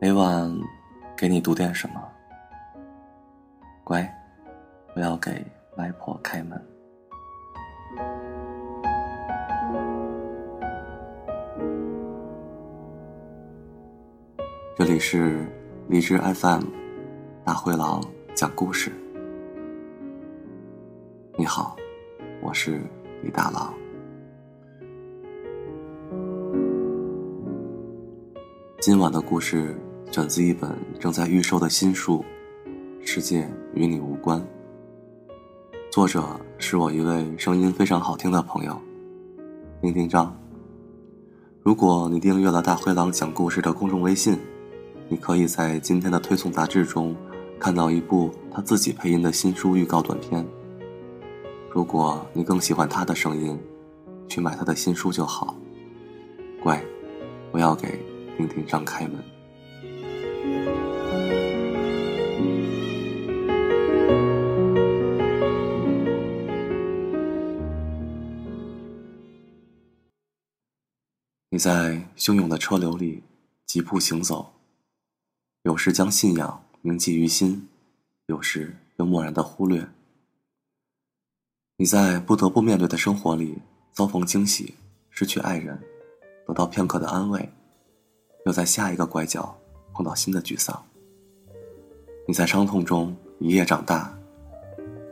每晚给你读点什么，乖，不要给外婆开门。这里是荔枝 FM，大灰狼讲故事。你好，我是李大狼。今晚的故事选自一本正在预售的新书《世界与你无关》，作者是我一位声音非常好听的朋友，丁丁张。如果你订阅了大灰狼讲故事的公众微信，你可以在今天的推送杂志中看到一部他自己配音的新书预告短片。如果你更喜欢他的声音，去买他的新书就好。乖，我要给。丁丁张开门。你在汹涌的车流里疾步行走，有时将信仰铭记于心，有时又漠然的忽略。你在不得不面对的生活里遭逢惊喜，失去爱人，得到片刻的安慰。又在下一个拐角碰到新的沮丧。你在伤痛中一夜长大，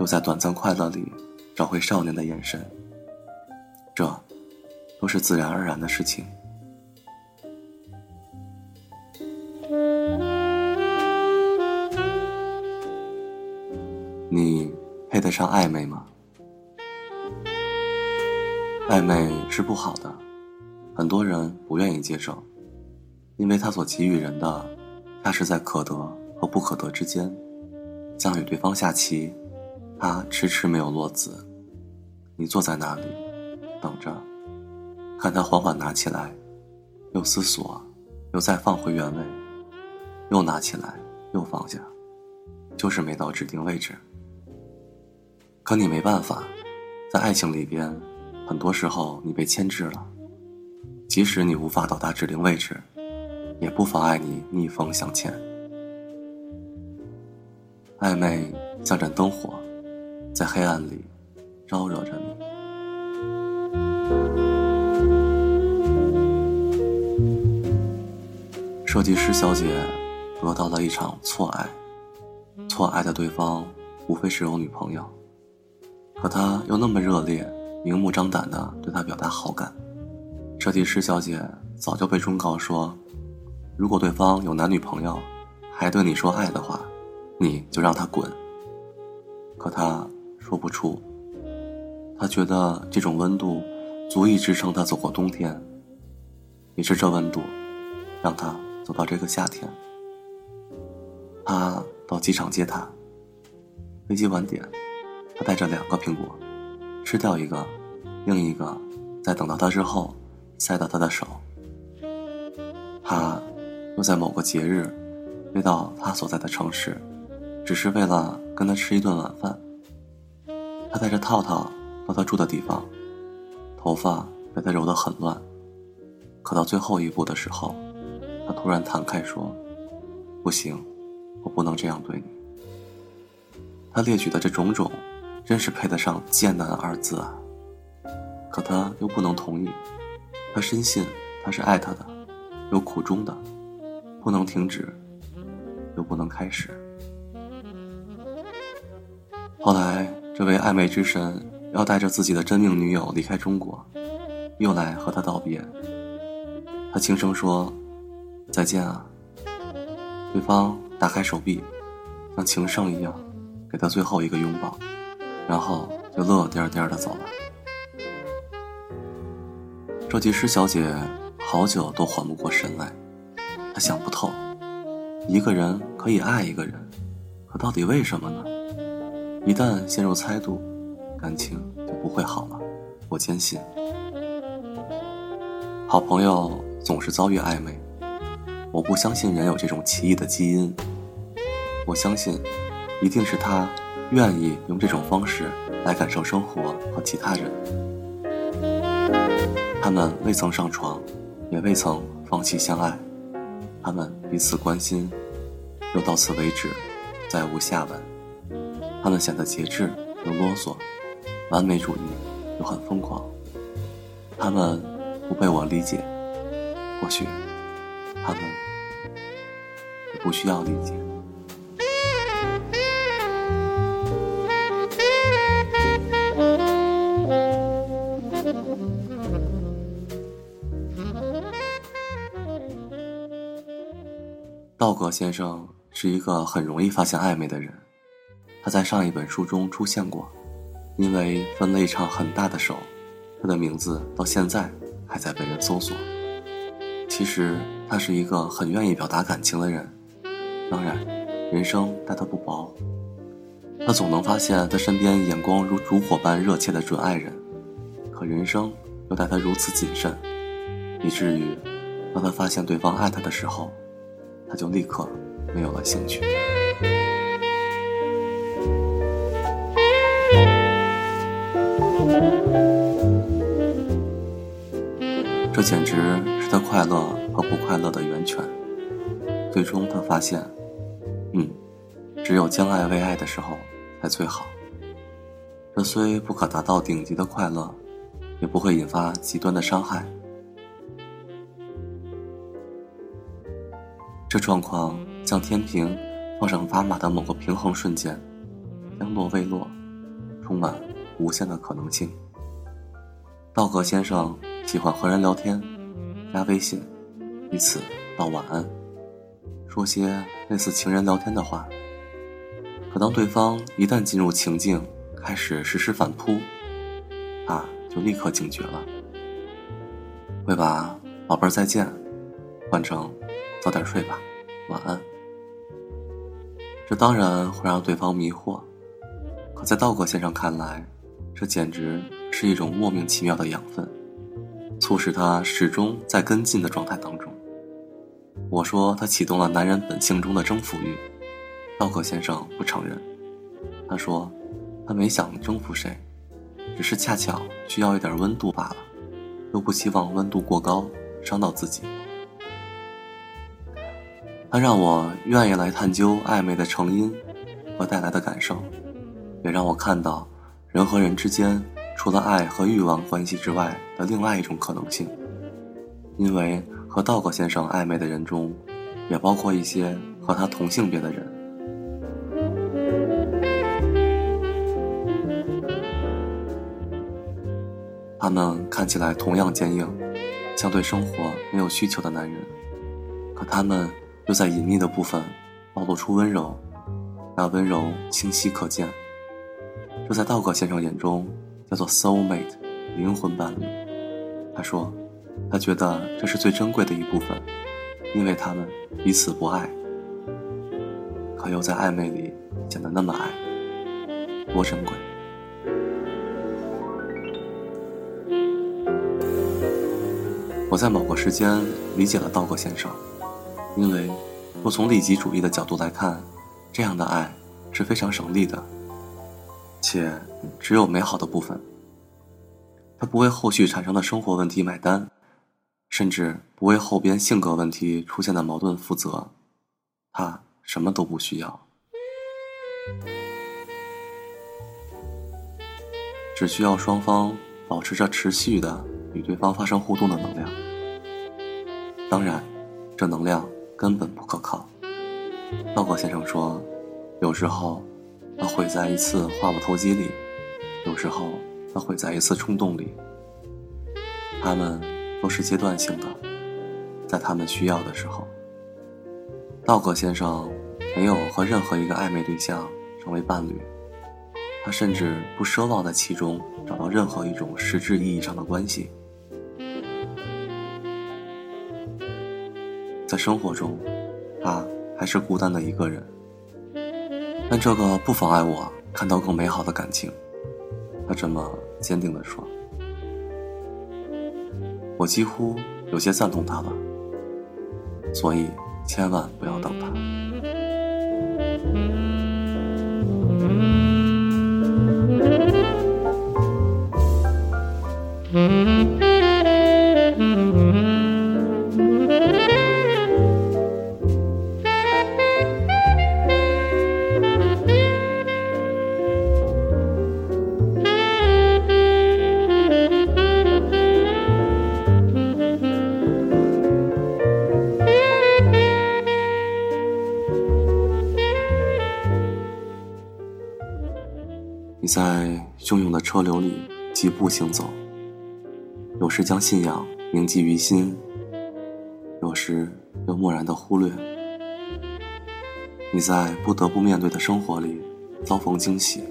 又在短暂快乐里找回少年的眼神。这，都是自然而然的事情。上暧昧吗？暧昧是不好的，很多人不愿意接受。因为他所给予人的，恰是在可得和不可得之间，将与对方下棋，他迟迟没有落子，你坐在那里，等着，看他缓缓拿起来，又思索，又再放回原位，又拿起来，又放下，就是没到指定位置。可你没办法，在爱情里边，很多时候你被牵制了，即使你无法到达指定位置。也不妨碍你逆风向前。暧昧像盏灯火，在黑暗里招惹着你。设计师小姐得到了一场错爱，错爱的对方无非是有女朋友，可他又那么热烈、明目张胆的对她表达好感。设计师小姐早就被忠告说。如果对方有男女朋友，还对你说爱的话，你就让他滚。可他说不出，他觉得这种温度足以支撑他走过冬天。也是这温度，让他走到这个夏天。他到机场接他，飞机晚点，他带着两个苹果，吃掉一个，另一个在等到他之后塞到他的手。他。又在某个节日，飞到他所在的城市，只是为了跟他吃一顿晚饭。他带着套套到他住的地方，头发被他揉得很乱。可到最后一步的时候，他突然弹开说：“不行，我不能这样对你。”他列举的这种种，真是配得上“艰难”二字啊！可他又不能同意，他深信他是爱他的，有苦衷的。不能停止，又不能开始。后来，这位暧昧之神要带着自己的真命女友离开中国，又来和他道别。他轻声说：“再见啊。”对方打开手臂，像情圣一样，给他最后一个拥抱，然后就乐颠颠的走了。设计师小姐好久都缓不过神来。她想不透，一个人可以爱一个人，可到底为什么呢？一旦陷入猜度，感情就不会好了。我坚信，好朋友总是遭遇暧昧。我不相信人有这种奇异的基因，我相信，一定是他愿意用这种方式来感受生活和其他人。他们未曾上床，也未曾放弃相爱，他们彼此关心，又到此为止，再无下文。他们显得节制又啰嗦，完美主义又很疯狂。他们不被我理解，或许他们也不需要理解。道格先生是一个很容易发现暧昧的人。他在上一本书中出现过，因为分了一场很大的手，他的名字到现在还在被人搜索。其实他是一个很愿意表达感情的人，当然，人生待他不薄。他总能发现他身边眼光如烛火般热切的准爱人，可人生又待他如此谨慎，以至于当他发现对方爱他的时候，他就立刻没有了兴趣。这简直是他快乐和不快乐的源泉。最终，他发现，嗯，只有将爱为爱的时候才最好。这虽不可达到顶级的快乐，也不会引发极端的伤害。这状况像天平放上砝码的某个平衡瞬间，将落未落，充满。无限的可能性。道格先生喜欢和人聊天，加微信，彼此道晚安，说些类似情人聊天的话。可当对方一旦进入情境，开始实施反扑，他就立刻警觉了，会把“宝贝儿再见”换成“早点睡吧，晚安”。这当然会让对方迷惑，可在道格先生看来。这简直是一种莫名其妙的养分，促使他始终在跟进的状态当中。我说他启动了男人本性中的征服欲，道格先生不承认。他说他没想征服谁，只是恰巧需要一点温度罢了，又不希望温度过高伤到自己。他让我愿意来探究暧昧的成因和带来的感受，也让我看到。人和人之间，除了爱和欲望关系之外的另外一种可能性，因为和道格先生暧昧的人中，也包括一些和他同性别的人。他们看起来同样坚硬，像对生活没有需求的男人，可他们又在隐秘的部分暴露出温柔，那温柔清晰可见。这在道格先生眼中叫做 soul mate，灵魂伴侣。他说，他觉得这是最珍贵的一部分，因为他们彼此不爱，可又在暧昧里显得那么爱，多珍贵。我在某个时间理解了道格先生，因为若从利己主义的角度来看，这样的爱是非常省力的。且只有美好的部分。他不为后续产生的生活问题买单，甚至不为后边性格问题出现的矛盾负责。他什么都不需要，只需要双方保持着持续的与对方发生互动的能量。当然，这能量根本不可靠。道格先生说，有时候。他毁在一次话不投机里，有时候他毁在一次冲动里。他们都是阶段性的，在他们需要的时候。道格先生没有和任何一个暧昧对象成为伴侣，他甚至不奢望在其中找到任何一种实质意义上的关系。在生活中，他还是孤单的一个人。但这个不妨碍我看到更美好的感情。他这么坚定地说。我几乎有些赞同他了。所以千万不要等他。汹涌的车流里疾步行走，有时将信仰铭记于心，有时又漠然的忽略。你在不得不面对的生活里遭逢惊喜，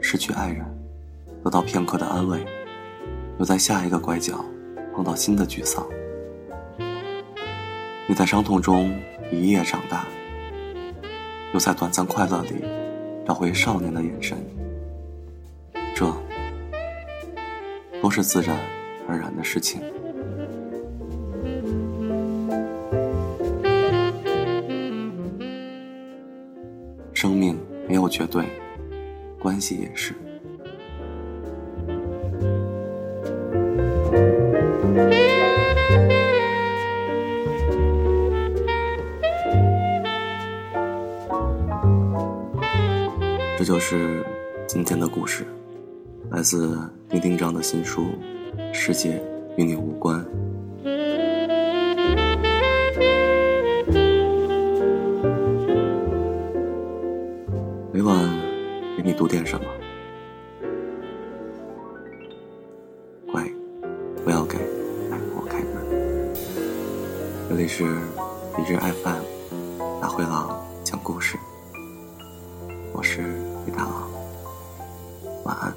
失去爱人，得到片刻的安慰，又在下一个拐角碰到新的沮丧。你在伤痛中一夜长大，又在短暂快乐里找回少年的眼神。这都是自然而然的事情。生命没有绝对，关系也是。这就是今天的故事。来自丁丁章的新书《世界与你无关》。每晚给你读点什么？乖，不要给爱我开门。这里是理智 FM，大灰狼讲故事，我是李大郎，晚安。